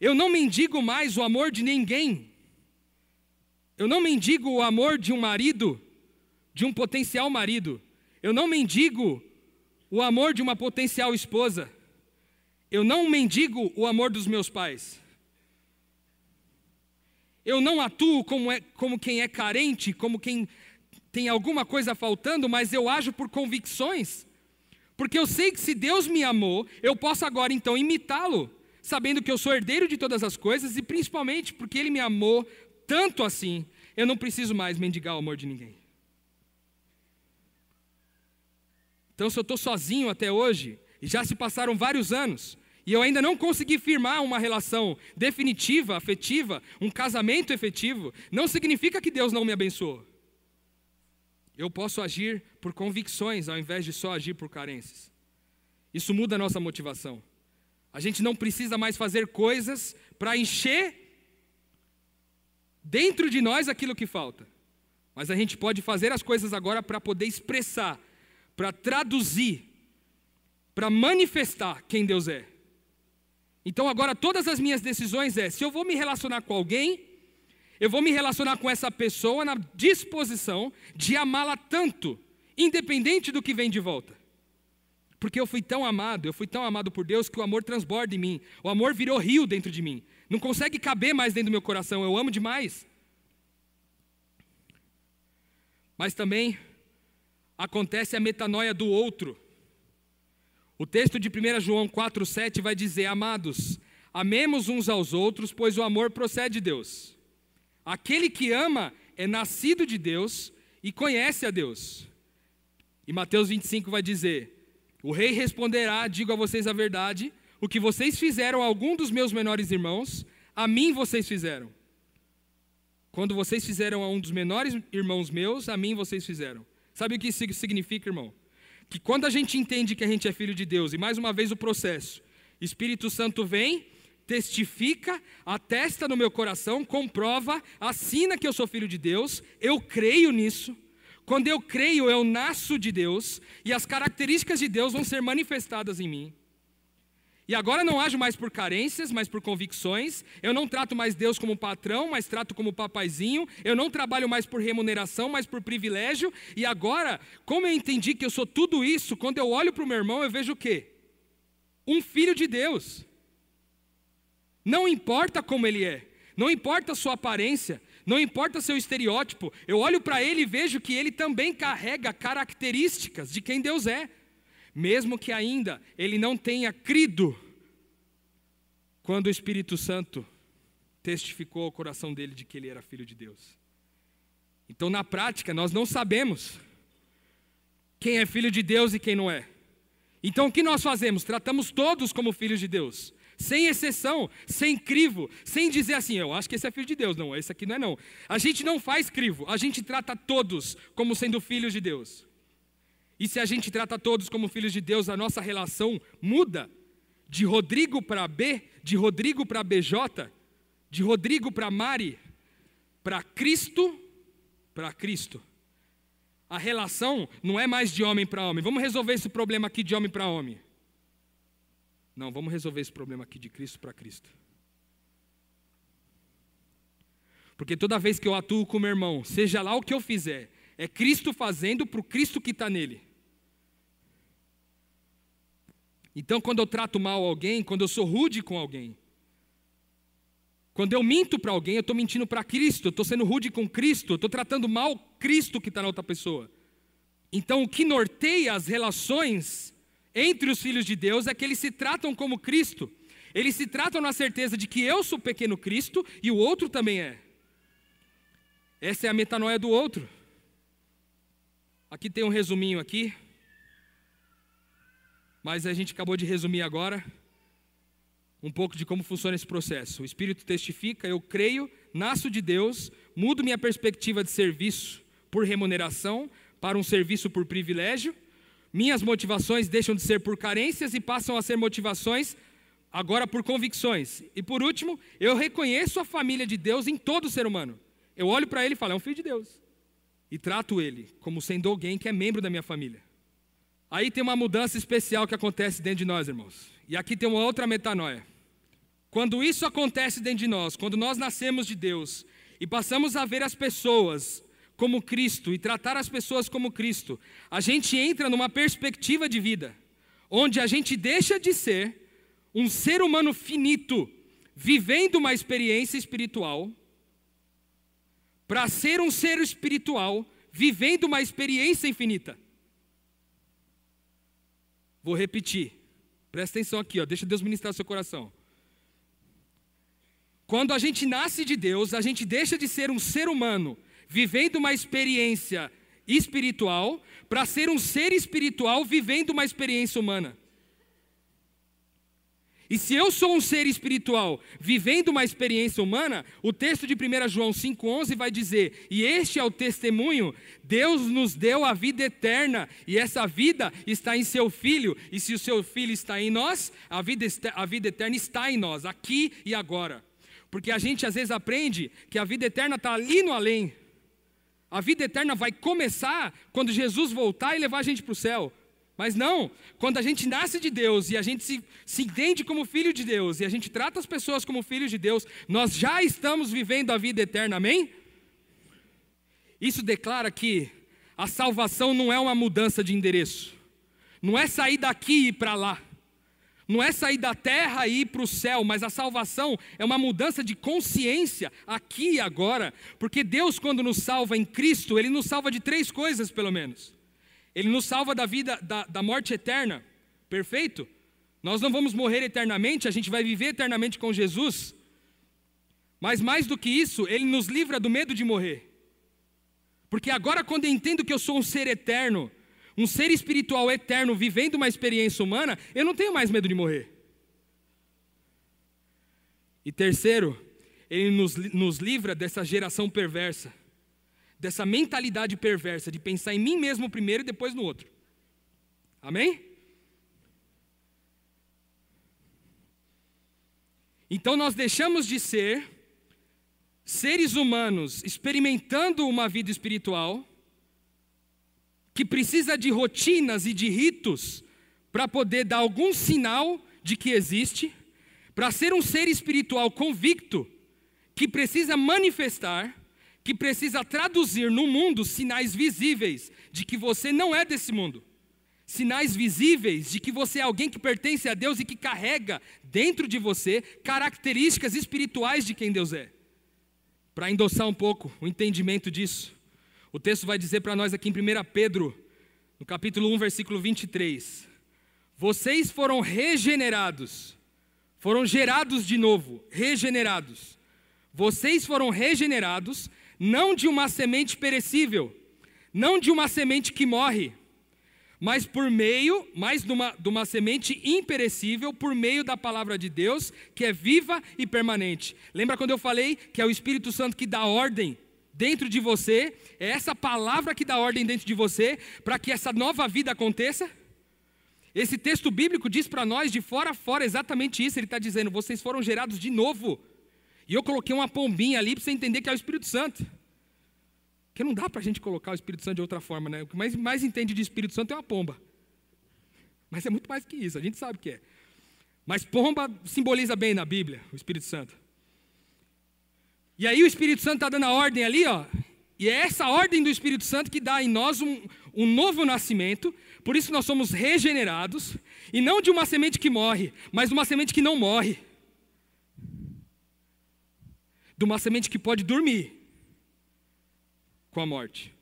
Eu não mendigo mais o amor de ninguém. Eu não mendigo o amor de um marido, de um potencial marido. Eu não mendigo o amor de uma potencial esposa. Eu não mendigo o amor dos meus pais. Eu não atuo como, é, como quem é carente, como quem tem alguma coisa faltando, mas eu ajo por convicções. Porque eu sei que se Deus me amou, eu posso agora então imitá-lo, sabendo que eu sou herdeiro de todas as coisas e principalmente porque ele me amou tanto assim, eu não preciso mais mendigar o amor de ninguém. Então, se eu estou sozinho até hoje, e já se passaram vários anos, e eu ainda não consegui firmar uma relação definitiva, afetiva, um casamento efetivo, não significa que Deus não me abençoou. Eu posso agir por convicções ao invés de só agir por carências. Isso muda a nossa motivação. A gente não precisa mais fazer coisas para encher dentro de nós aquilo que falta. Mas a gente pode fazer as coisas agora para poder expressar, para traduzir, para manifestar quem Deus é. Então agora todas as minhas decisões é, se eu vou me relacionar com alguém, eu vou me relacionar com essa pessoa na disposição de amá-la tanto, independente do que vem de volta. Porque eu fui tão amado, eu fui tão amado por Deus que o amor transborda em mim. O amor virou rio dentro de mim. Não consegue caber mais dentro do meu coração. Eu amo demais. Mas também acontece a metanoia do outro. O texto de 1 João 4,7 vai dizer: Amados, amemos uns aos outros, pois o amor procede de Deus. Aquele que ama é nascido de Deus e conhece a Deus. E Mateus 25 vai dizer: O rei responderá: Digo a vocês a verdade, o que vocês fizeram a algum dos meus menores irmãos, a mim vocês fizeram. Quando vocês fizeram a um dos menores irmãos meus, a mim vocês fizeram. Sabe o que isso significa, irmão? Que quando a gente entende que a gente é filho de Deus, e mais uma vez o processo, Espírito Santo vem testifica, atesta no meu coração, comprova, assina que eu sou filho de Deus, eu creio nisso. Quando eu creio, eu nasço de Deus e as características de Deus vão ser manifestadas em mim. E agora não ajo mais por carências, mas por convicções. Eu não trato mais Deus como patrão, mas trato como papaizinho. Eu não trabalho mais por remuneração, mas por privilégio. E agora, como eu entendi que eu sou tudo isso, quando eu olho para o meu irmão, eu vejo o quê? Um filho de Deus. Não importa como ele é, não importa a sua aparência, não importa seu estereótipo, eu olho para ele e vejo que ele também carrega características de quem Deus é, mesmo que ainda ele não tenha crido quando o Espírito Santo testificou ao coração dele de que ele era filho de Deus. Então, na prática, nós não sabemos quem é filho de Deus e quem não é. Então, o que nós fazemos? Tratamos todos como filhos de Deus sem exceção, sem crivo, sem dizer assim, eu acho que esse é filho de Deus. Não, esse aqui não é não. A gente não faz crivo, a gente trata todos como sendo filhos de Deus. E se a gente trata todos como filhos de Deus, a nossa relação muda de Rodrigo para B, de Rodrigo para BJ, de Rodrigo para Mari, para Cristo, para Cristo. A relação não é mais de homem para homem. Vamos resolver esse problema aqui de homem para homem. Não, vamos resolver esse problema aqui de Cristo para Cristo. Porque toda vez que eu atuo com meu irmão, seja lá o que eu fizer, é Cristo fazendo para o Cristo que está nele. Então, quando eu trato mal alguém, quando eu sou rude com alguém, quando eu minto para alguém, eu estou mentindo para Cristo, eu estou sendo rude com Cristo, eu estou tratando mal Cristo que está na outra pessoa. Então, o que norteia as relações entre os filhos de Deus é que eles se tratam como Cristo. Eles se tratam na certeza de que eu sou pequeno Cristo e o outro também é. Essa é a metanoia do outro. Aqui tem um resuminho aqui. Mas a gente acabou de resumir agora um pouco de como funciona esse processo. O Espírito testifica, eu creio, nasço de Deus, mudo minha perspectiva de serviço por remuneração para um serviço por privilégio. Minhas motivações deixam de ser por carências e passam a ser motivações agora por convicções. E por último, eu reconheço a família de Deus em todo ser humano. Eu olho para ele e falo, é um filho de Deus. E trato ele como sendo alguém que é membro da minha família. Aí tem uma mudança especial que acontece dentro de nós, irmãos. E aqui tem uma outra metanoia. Quando isso acontece dentro de nós, quando nós nascemos de Deus e passamos a ver as pessoas como Cristo e tratar as pessoas como Cristo, a gente entra numa perspectiva de vida, onde a gente deixa de ser um ser humano finito, vivendo uma experiência espiritual, para ser um ser espiritual, vivendo uma experiência infinita. Vou repetir. Presta atenção aqui, ó, deixa Deus ministrar seu coração. Quando a gente nasce de Deus, a gente deixa de ser um ser humano vivendo uma experiência espiritual para ser um ser espiritual vivendo uma experiência humana. E se eu sou um ser espiritual vivendo uma experiência humana, o texto de 1 João 5,11 vai dizer: E este é o testemunho, Deus nos deu a vida eterna, e essa vida está em seu Filho, e se o seu Filho está em nós, a vida, a vida eterna está em nós, aqui e agora. Porque a gente às vezes aprende que a vida eterna está ali no além. A vida eterna vai começar quando Jesus voltar e levar a gente para o céu. Mas não, quando a gente nasce de Deus e a gente se, se entende como filho de Deus e a gente trata as pessoas como filhos de Deus, nós já estamos vivendo a vida eterna, amém? Isso declara que a salvação não é uma mudança de endereço, não é sair daqui e ir para lá, não é sair da terra e ir para o céu, mas a salvação é uma mudança de consciência aqui e agora, porque Deus, quando nos salva em Cristo, Ele nos salva de três coisas, pelo menos. Ele nos salva da vida, da, da morte eterna. Perfeito? Nós não vamos morrer eternamente, a gente vai viver eternamente com Jesus. Mas mais do que isso, Ele nos livra do medo de morrer. Porque agora, quando eu entendo que eu sou um ser eterno, um ser espiritual eterno, vivendo uma experiência humana, eu não tenho mais medo de morrer. E terceiro, Ele nos, nos livra dessa geração perversa dessa mentalidade perversa de pensar em mim mesmo primeiro e depois no outro. Amém? Então nós deixamos de ser seres humanos experimentando uma vida espiritual que precisa de rotinas e de ritos para poder dar algum sinal de que existe, para ser um ser espiritual convicto que precisa manifestar que precisa traduzir no mundo sinais visíveis de que você não é desse mundo. Sinais visíveis de que você é alguém que pertence a Deus e que carrega dentro de você características espirituais de quem Deus é. Para endossar um pouco o entendimento disso, o texto vai dizer para nós aqui em 1 Pedro, no capítulo 1, versículo 23: Vocês foram regenerados, foram gerados de novo, regenerados. Vocês foram regenerados não de uma semente perecível, não de uma semente que morre, mas por meio, mais de uma, de uma semente imperecível, por meio da palavra de Deus, que é viva e permanente. Lembra quando eu falei que é o Espírito Santo que dá ordem dentro de você, é essa palavra que dá ordem dentro de você para que essa nova vida aconteça? Esse texto bíblico diz para nós de fora a fora exatamente isso. Ele está dizendo: vocês foram gerados de novo. E eu coloquei uma pombinha ali para você entender que é o Espírito Santo. Porque não dá para a gente colocar o Espírito Santo de outra forma, né? O que mais, mais entende de Espírito Santo é uma pomba. Mas é muito mais que isso, a gente sabe que é. Mas pomba simboliza bem na Bíblia, o Espírito Santo. E aí o Espírito Santo está dando a ordem ali, ó. E é essa ordem do Espírito Santo que dá em nós um, um novo nascimento. Por isso nós somos regenerados. E não de uma semente que morre, mas de uma semente que não morre. De uma semente que pode dormir com a morte.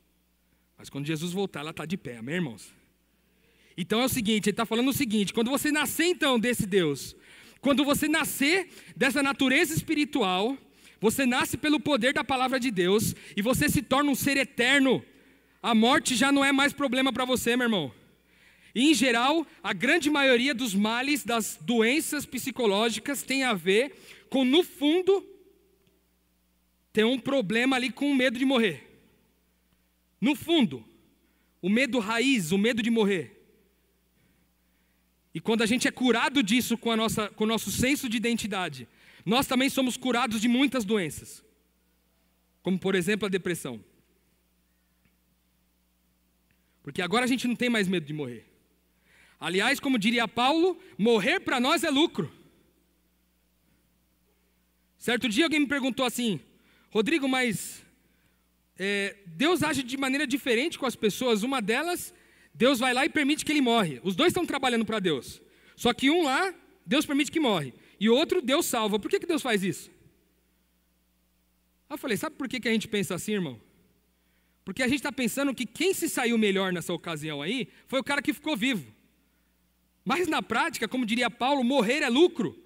Mas quando Jesus voltar, ela está de pé, amém, irmãos? Então é o seguinte, ele está falando o seguinte: quando você nascer então desse Deus, quando você nascer dessa natureza espiritual, você nasce pelo poder da palavra de Deus e você se torna um ser eterno. A morte já não é mais problema para você, meu irmão. E, em geral, a grande maioria dos males, das doenças psicológicas tem a ver com, no fundo, ter um problema ali com o medo de morrer. No fundo, o medo raiz, o medo de morrer. E quando a gente é curado disso com, a nossa, com o nosso senso de identidade, nós também somos curados de muitas doenças, como por exemplo a depressão. Porque agora a gente não tem mais medo de morrer. Aliás, como diria Paulo, morrer para nós é lucro. Certo dia alguém me perguntou assim, Rodrigo, mas é, Deus age de maneira diferente com as pessoas. Uma delas, Deus vai lá e permite que ele morre. Os dois estão trabalhando para Deus. Só que um lá, Deus permite que morre. E outro, Deus salva. Por que, que Deus faz isso? eu falei, sabe por que, que a gente pensa assim, irmão? Porque a gente está pensando que quem se saiu melhor nessa ocasião aí foi o cara que ficou vivo. Mas na prática, como diria Paulo, morrer é lucro.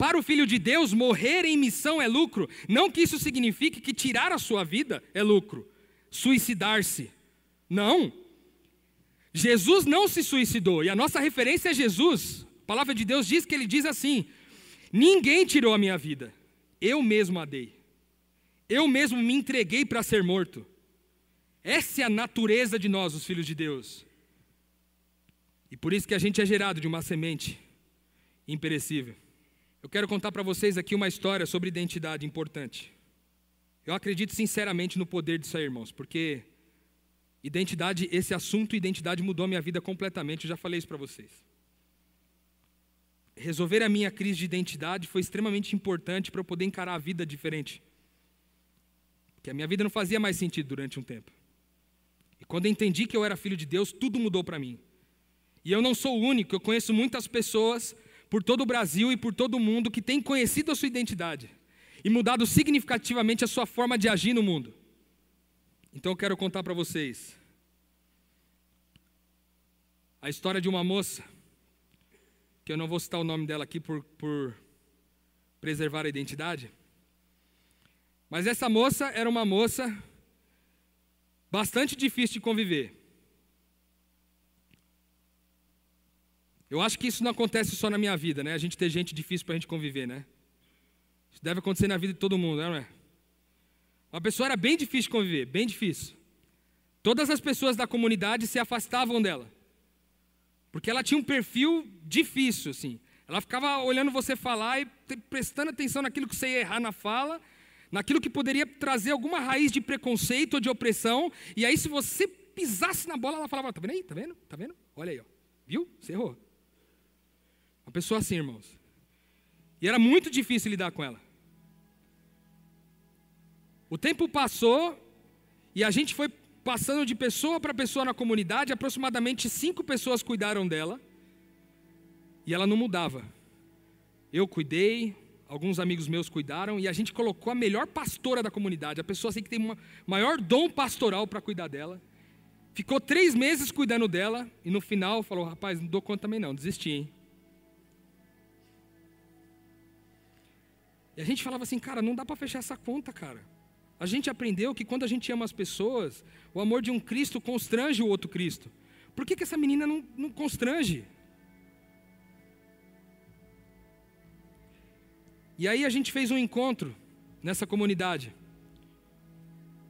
Para o filho de Deus, morrer em missão é lucro. Não que isso signifique que tirar a sua vida é lucro, suicidar-se. Não. Jesus não se suicidou, e a nossa referência é Jesus palavra de Deus diz que ele diz assim: Ninguém tirou a minha vida, eu mesmo a dei. Eu mesmo me entreguei para ser morto. Essa é a natureza de nós, os filhos de Deus. E por isso que a gente é gerado de uma semente imperecível. Eu quero contar para vocês aqui uma história sobre identidade importante. Eu acredito sinceramente no poder disso aí, irmãos, porque identidade, esse assunto identidade mudou a minha vida completamente, eu já falei isso para vocês resolver a minha crise de identidade foi extremamente importante para eu poder encarar a vida diferente. Porque a minha vida não fazia mais sentido durante um tempo. E quando eu entendi que eu era filho de Deus, tudo mudou para mim. E eu não sou o único, eu conheço muitas pessoas por todo o Brasil e por todo o mundo que têm conhecido a sua identidade e mudado significativamente a sua forma de agir no mundo. Então eu quero contar para vocês a história de uma moça que eu não vou citar o nome dela aqui por, por preservar a identidade. Mas essa moça era uma moça bastante difícil de conviver. Eu acho que isso não acontece só na minha vida, né? A gente ter gente difícil para a gente conviver, né? Isso deve acontecer na vida de todo mundo, não é? Uma pessoa era bem difícil de conviver, bem difícil. Todas as pessoas da comunidade se afastavam dela. Porque ela tinha um perfil difícil, assim. Ela ficava olhando você falar e prestando atenção naquilo que você ia errar na fala, naquilo que poderia trazer alguma raiz de preconceito ou de opressão. E aí, se você pisasse na bola, ela falava: Tá vendo aí? Tá vendo? Tá vendo? Olha aí, ó. Viu? Você errou. Uma pessoa assim, irmãos. E era muito difícil lidar com ela. O tempo passou e a gente foi passando de pessoa para pessoa na comunidade, aproximadamente cinco pessoas cuidaram dela e ela não mudava. Eu cuidei, alguns amigos meus cuidaram e a gente colocou a melhor pastora da comunidade, a pessoa assim que tem o maior dom pastoral para cuidar dela. Ficou três meses cuidando dela e no final falou: rapaz, não dou conta também não, desisti, hein? E a gente falava assim, cara, não dá para fechar essa conta, cara. A gente aprendeu que quando a gente ama as pessoas, o amor de um Cristo constrange o outro Cristo. Por que, que essa menina não, não constrange? E aí a gente fez um encontro nessa comunidade.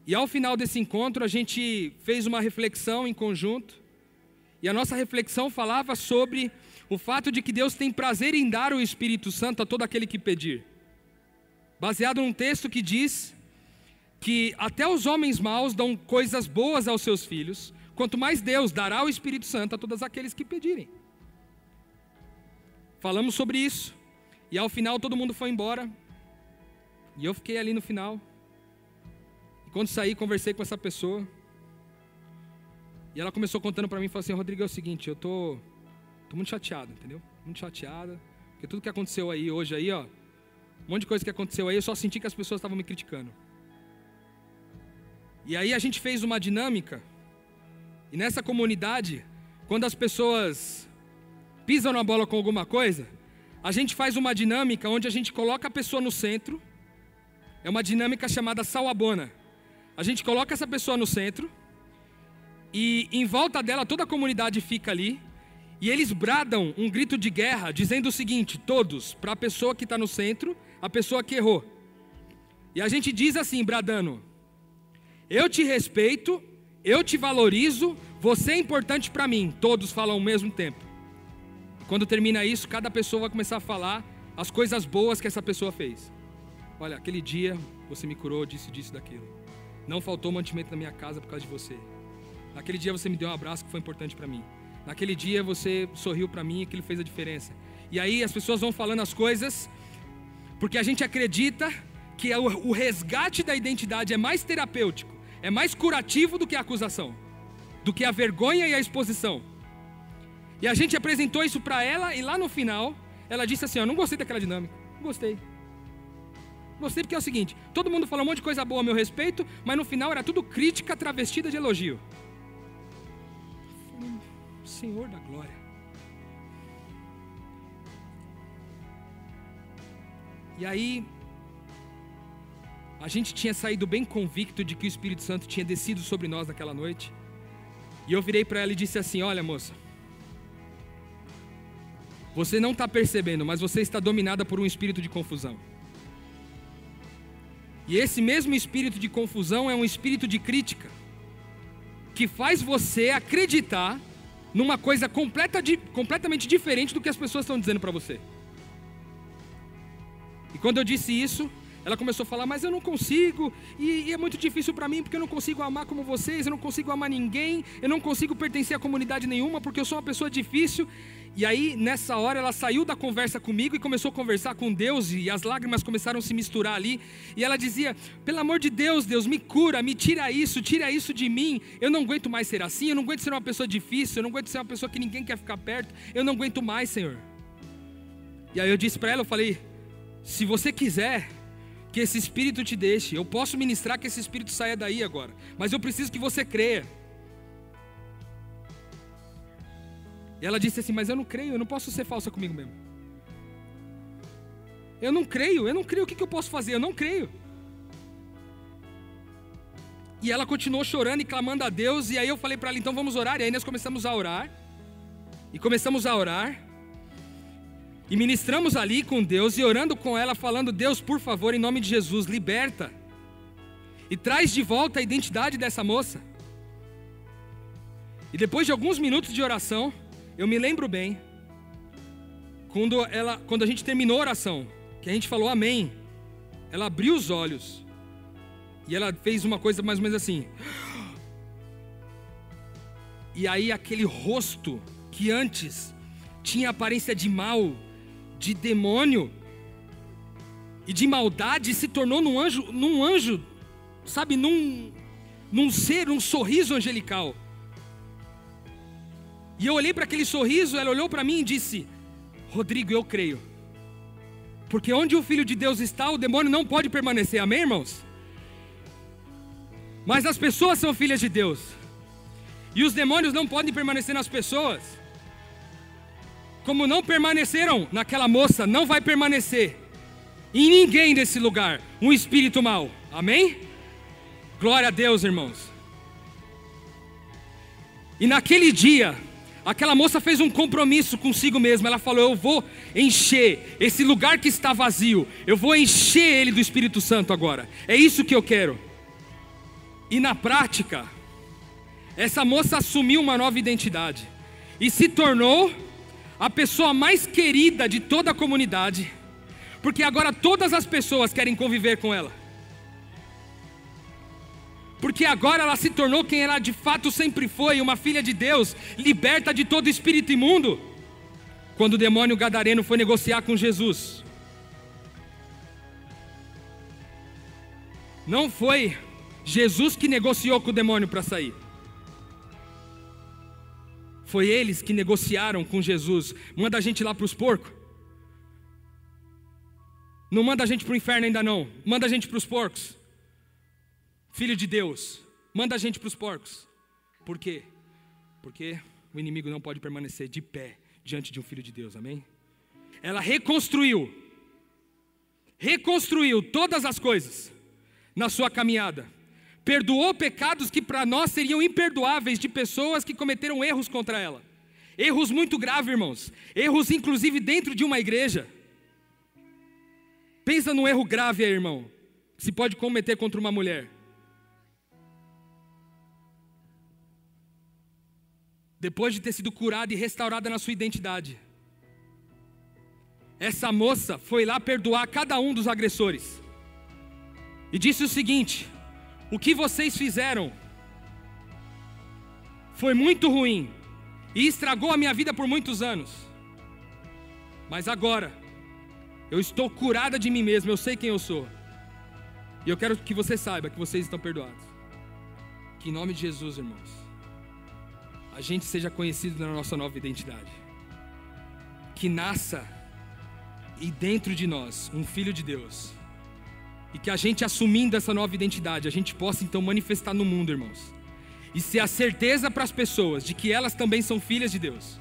E ao final desse encontro, a gente fez uma reflexão em conjunto. E a nossa reflexão falava sobre o fato de que Deus tem prazer em dar o Espírito Santo a todo aquele que pedir. Baseado num texto que diz que até os homens maus dão coisas boas aos seus filhos, quanto mais Deus dará o Espírito Santo a todos aqueles que pedirem. Falamos sobre isso. E ao final todo mundo foi embora. E eu fiquei ali no final. E quando saí, conversei com essa pessoa. E ela começou contando para mim, falou assim, Rodrigo, é o seguinte, eu tô, tô muito chateado, entendeu? Muito chateada. Porque tudo que aconteceu aí hoje aí, ó, um monte de coisa que aconteceu aí, eu só senti que as pessoas estavam me criticando. E aí a gente fez uma dinâmica. E nessa comunidade, quando as pessoas pisam na bola com alguma coisa, a gente faz uma dinâmica onde a gente coloca a pessoa no centro. É uma dinâmica chamada salabona. A gente coloca essa pessoa no centro e em volta dela toda a comunidade fica ali. E eles bradam um grito de guerra, dizendo o seguinte: todos, para a pessoa que está no centro, a pessoa que errou. E a gente diz assim, bradando: Eu te respeito, eu te valorizo, você é importante para mim. Todos falam ao mesmo tempo. Quando termina isso, cada pessoa vai começar a falar as coisas boas que essa pessoa fez. Olha, aquele dia você me curou, disse disso, daquilo. Não faltou mantimento na minha casa por causa de você. Naquele dia você me deu um abraço que foi importante para mim. Naquele dia você sorriu para mim e aquilo fez a diferença. E aí as pessoas vão falando as coisas, porque a gente acredita que o resgate da identidade é mais terapêutico, é mais curativo do que a acusação, do que a vergonha e a exposição. E a gente apresentou isso para ela e lá no final ela disse assim: Eu não gostei daquela dinâmica. Não gostei. Gostei porque é o seguinte: todo mundo falou um monte de coisa boa a meu respeito, mas no final era tudo crítica travestida de elogio. Senhor da glória. E aí, a gente tinha saído bem convicto de que o Espírito Santo tinha descido sobre nós naquela noite. E eu virei para ela e disse assim: Olha, moça, você não está percebendo, mas você está dominada por um espírito de confusão. E esse mesmo espírito de confusão é um espírito de crítica, que faz você acreditar numa coisa completa de, completamente diferente do que as pessoas estão dizendo para você. E quando eu disse isso, ela começou a falar, mas eu não consigo, e, e é muito difícil para mim porque eu não consigo amar como vocês, eu não consigo amar ninguém, eu não consigo pertencer a comunidade nenhuma porque eu sou uma pessoa difícil. E aí, nessa hora, ela saiu da conversa comigo e começou a conversar com Deus, e as lágrimas começaram a se misturar ali. E ela dizia: Pelo amor de Deus, Deus, me cura, me tira isso, tira isso de mim. Eu não aguento mais ser assim, eu não aguento ser uma pessoa difícil, eu não aguento ser uma pessoa que ninguém quer ficar perto, eu não aguento mais, Senhor. E aí eu disse para ela: Eu falei, se você quiser, que esse espírito te deixe. Eu posso ministrar que esse espírito saia daí agora, mas eu preciso que você creia. E ela disse assim: Mas eu não creio, eu não posso ser falsa comigo mesmo. Eu não creio, eu não creio, o que, que eu posso fazer? Eu não creio. E ela continuou chorando e clamando a Deus, e aí eu falei para ela: Então vamos orar. E aí nós começamos a orar, e começamos a orar. E ministramos ali com Deus e orando com ela, falando: Deus, por favor, em nome de Jesus, liberta e traz de volta a identidade dessa moça. E depois de alguns minutos de oração, eu me lembro bem, quando, ela, quando a gente terminou a oração, que a gente falou amém, ela abriu os olhos e ela fez uma coisa mais ou menos assim. E aí aquele rosto que antes tinha aparência de mal, de demônio e de maldade se tornou num anjo, num anjo, sabe, num, num ser, um sorriso angelical. E eu olhei para aquele sorriso, ela olhou para mim e disse: Rodrigo, eu creio. Porque onde o Filho de Deus está, o demônio não pode permanecer, amém, irmãos? Mas as pessoas são filhas de Deus, e os demônios não podem permanecer nas pessoas como não permaneceram naquela moça, não vai permanecer em ninguém desse lugar um espírito mau. Amém? Glória a Deus, irmãos. E naquele dia, aquela moça fez um compromisso consigo mesma. Ela falou: Eu vou encher esse lugar que está vazio, eu vou encher ele do Espírito Santo agora. É isso que eu quero. E na prática, essa moça assumiu uma nova identidade e se tornou a pessoa mais querida de toda a comunidade, porque agora todas as pessoas querem conviver com ela. Porque agora ela se tornou quem ela de fato sempre foi, uma filha de Deus, liberta de todo espírito imundo. Quando o demônio gadareno foi negociar com Jesus, não foi Jesus que negociou com o demônio para sair. Foi eles que negociaram com Jesus. Manda a gente lá para os porcos. Não manda a gente para o inferno ainda não. Manda a gente para os porcos. Filho de Deus, manda a gente para os porcos. Por quê? Porque o inimigo não pode permanecer de pé diante de um filho de Deus, amém? Ela reconstruiu, reconstruiu todas as coisas na sua caminhada perdoou pecados que para nós seriam imperdoáveis de pessoas que cometeram erros contra ela. Erros muito graves, irmãos. Erros, inclusive, dentro de uma igreja. Pensa num erro grave aí, irmão, que se pode cometer contra uma mulher. Depois de ter sido curada e restaurada na sua identidade, essa moça foi lá perdoar cada um dos agressores e disse o seguinte: o que vocês fizeram foi muito ruim e estragou a minha vida por muitos anos. Mas agora, eu estou curada de mim mesmo, eu sei quem eu sou. E eu quero que você saiba que vocês estão perdoados. Que em nome de Jesus, irmãos, a gente seja conhecido na nossa nova identidade. Que nasça e dentro de nós um filho de Deus e que a gente assumindo essa nova identidade, a gente possa então manifestar no mundo, irmãos. E ser a certeza para as pessoas de que elas também são filhas de Deus.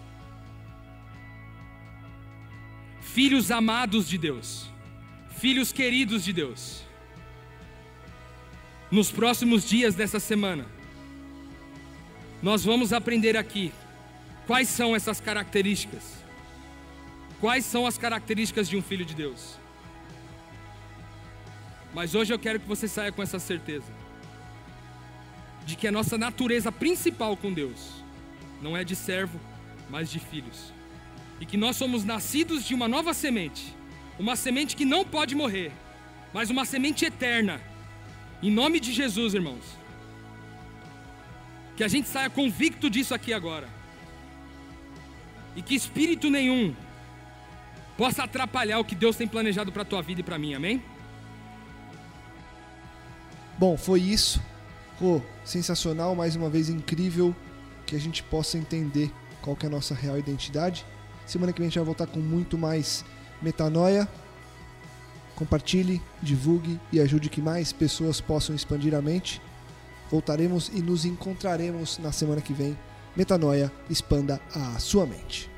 Filhos amados de Deus. Filhos queridos de Deus. Nos próximos dias dessa semana, nós vamos aprender aqui quais são essas características. Quais são as características de um filho de Deus? Mas hoje eu quero que você saia com essa certeza de que a nossa natureza principal com Deus não é de servo, mas de filhos. E que nós somos nascidos de uma nova semente, uma semente que não pode morrer, mas uma semente eterna. Em nome de Jesus, irmãos. Que a gente saia convicto disso aqui agora. E que espírito nenhum possa atrapalhar o que Deus tem planejado para a tua vida e para mim, amém? Bom, foi isso. Pô, sensacional, mais uma vez incrível que a gente possa entender qual que é a nossa real identidade. Semana que vem a gente vai voltar com muito mais metanoia. Compartilhe, divulgue e ajude que mais pessoas possam expandir a mente. Voltaremos e nos encontraremos na semana que vem. Metanoia, expanda a sua mente.